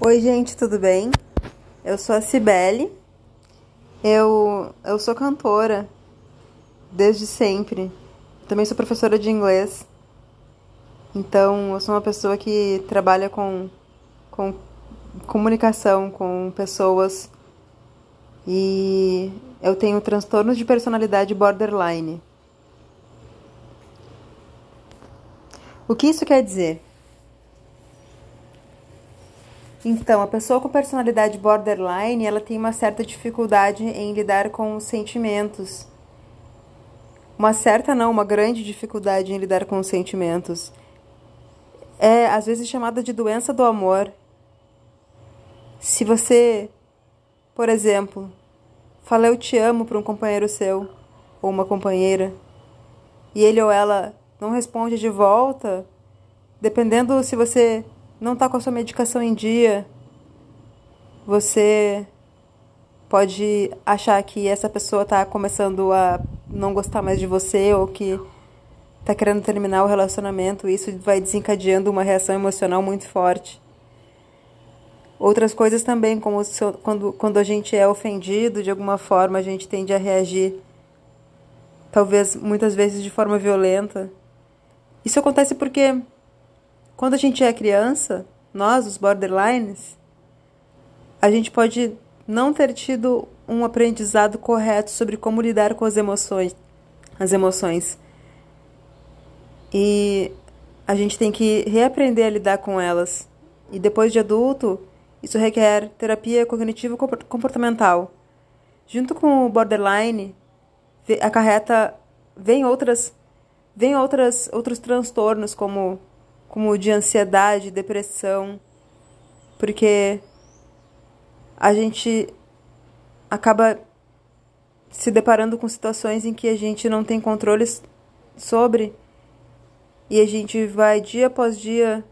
Oi, gente, tudo bem? Eu sou a Cibele. Eu, eu sou cantora desde sempre. Também sou professora de inglês. Então, eu sou uma pessoa que trabalha com, com comunicação com pessoas e eu tenho transtornos de personalidade borderline. O que isso quer dizer? Então, a pessoa com personalidade borderline, ela tem uma certa dificuldade em lidar com os sentimentos. Uma certa não, uma grande dificuldade em lidar com os sentimentos. É às vezes chamada de doença do amor. Se você, por exemplo, fala eu te amo para um companheiro seu ou uma companheira e ele ou ela não responde de volta, dependendo se você não está com a sua medicação em dia, você pode achar que essa pessoa está começando a não gostar mais de você ou que está querendo terminar o relacionamento. Isso vai desencadeando uma reação emocional muito forte. Outras coisas também, como quando, quando a gente é ofendido de alguma forma, a gente tende a reagir, talvez muitas vezes de forma violenta. Isso acontece porque quando a gente é criança, nós, os borderlines, a gente pode não ter tido um aprendizado correto sobre como lidar com as emoções, as emoções. E a gente tem que reaprender a lidar com elas. E depois de adulto, isso requer terapia cognitivo comportamental. Junto com o borderline, acarreta vem outras vem outras outros transtornos como como de ansiedade, depressão, porque a gente acaba se deparando com situações em que a gente não tem controle sobre e a gente vai dia após dia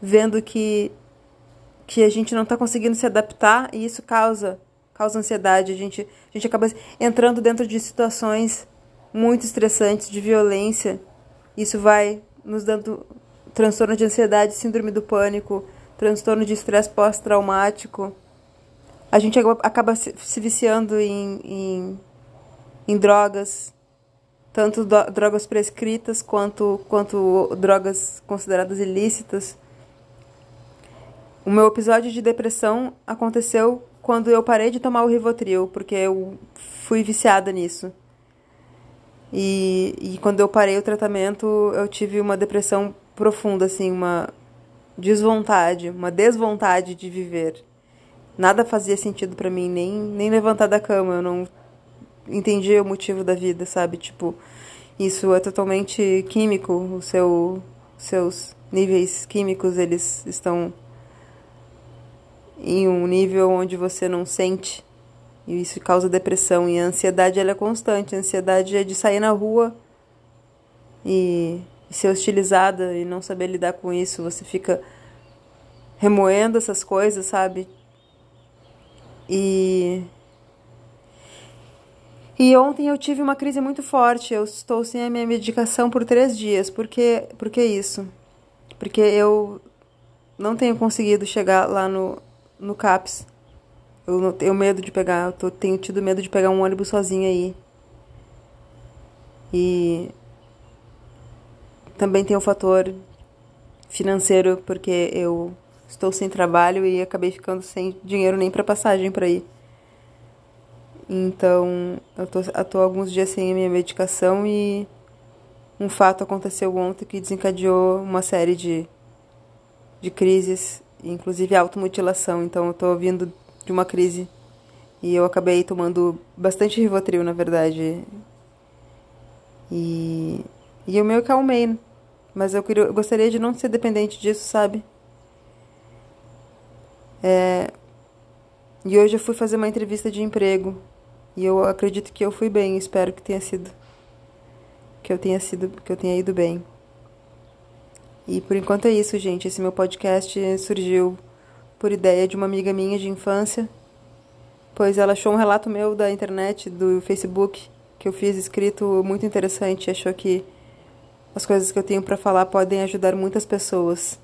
vendo que que a gente não está conseguindo se adaptar e isso causa causa ansiedade. A gente, a gente acaba entrando dentro de situações muito estressantes, de violência. Isso vai nos dando transtorno de ansiedade, síndrome do pânico, transtorno de estresse pós-traumático. A gente acaba se viciando em, em, em drogas, tanto drogas prescritas quanto, quanto drogas consideradas ilícitas. O meu episódio de depressão aconteceu quando eu parei de tomar o Rivotril, porque eu fui viciada nisso. E, e quando eu parei o tratamento, eu tive uma depressão profunda, assim, uma desvontade, uma desvontade de viver. Nada fazia sentido para mim, nem, nem levantar da cama. Eu não entendia o motivo da vida, sabe? Tipo, isso é totalmente químico. O seu, seus níveis químicos, eles estão em um nível onde você não sente e isso causa depressão e a ansiedade ela é constante. A ansiedade é de sair na rua e, ser hostilizada e não saber lidar com isso. Você fica remoendo essas coisas sabe? E e ontem eu tive uma crise muito forte. Eu estou sem a minha medicação por três dias. Por que por que isso? Porque eu não tenho conseguido chegar lá no no CAPS. Eu não tenho medo de pegar, eu tô, tenho tido medo de pegar um ônibus sozinha aí. E também tem o fator financeiro, porque eu estou sem trabalho e acabei ficando sem dinheiro nem para passagem para ir. Então, eu tô, eu tô alguns dias sem a minha medicação e um fato aconteceu ontem que desencadeou uma série de, de crises inclusive automutilação. Então eu tô vindo de uma crise e eu acabei tomando bastante Rivotril, na verdade. E, e eu meio calmei, né? mas eu, queria, eu gostaria de não ser dependente disso, sabe? É, e hoje eu fui fazer uma entrevista de emprego e eu acredito que eu fui bem, espero que tenha sido que eu tenha sido que eu tenha ido bem. E por enquanto é isso, gente. Esse meu podcast surgiu por ideia de uma amiga minha de infância, pois ela achou um relato meu da internet, do Facebook, que eu fiz escrito muito interessante achou que as coisas que eu tenho para falar podem ajudar muitas pessoas.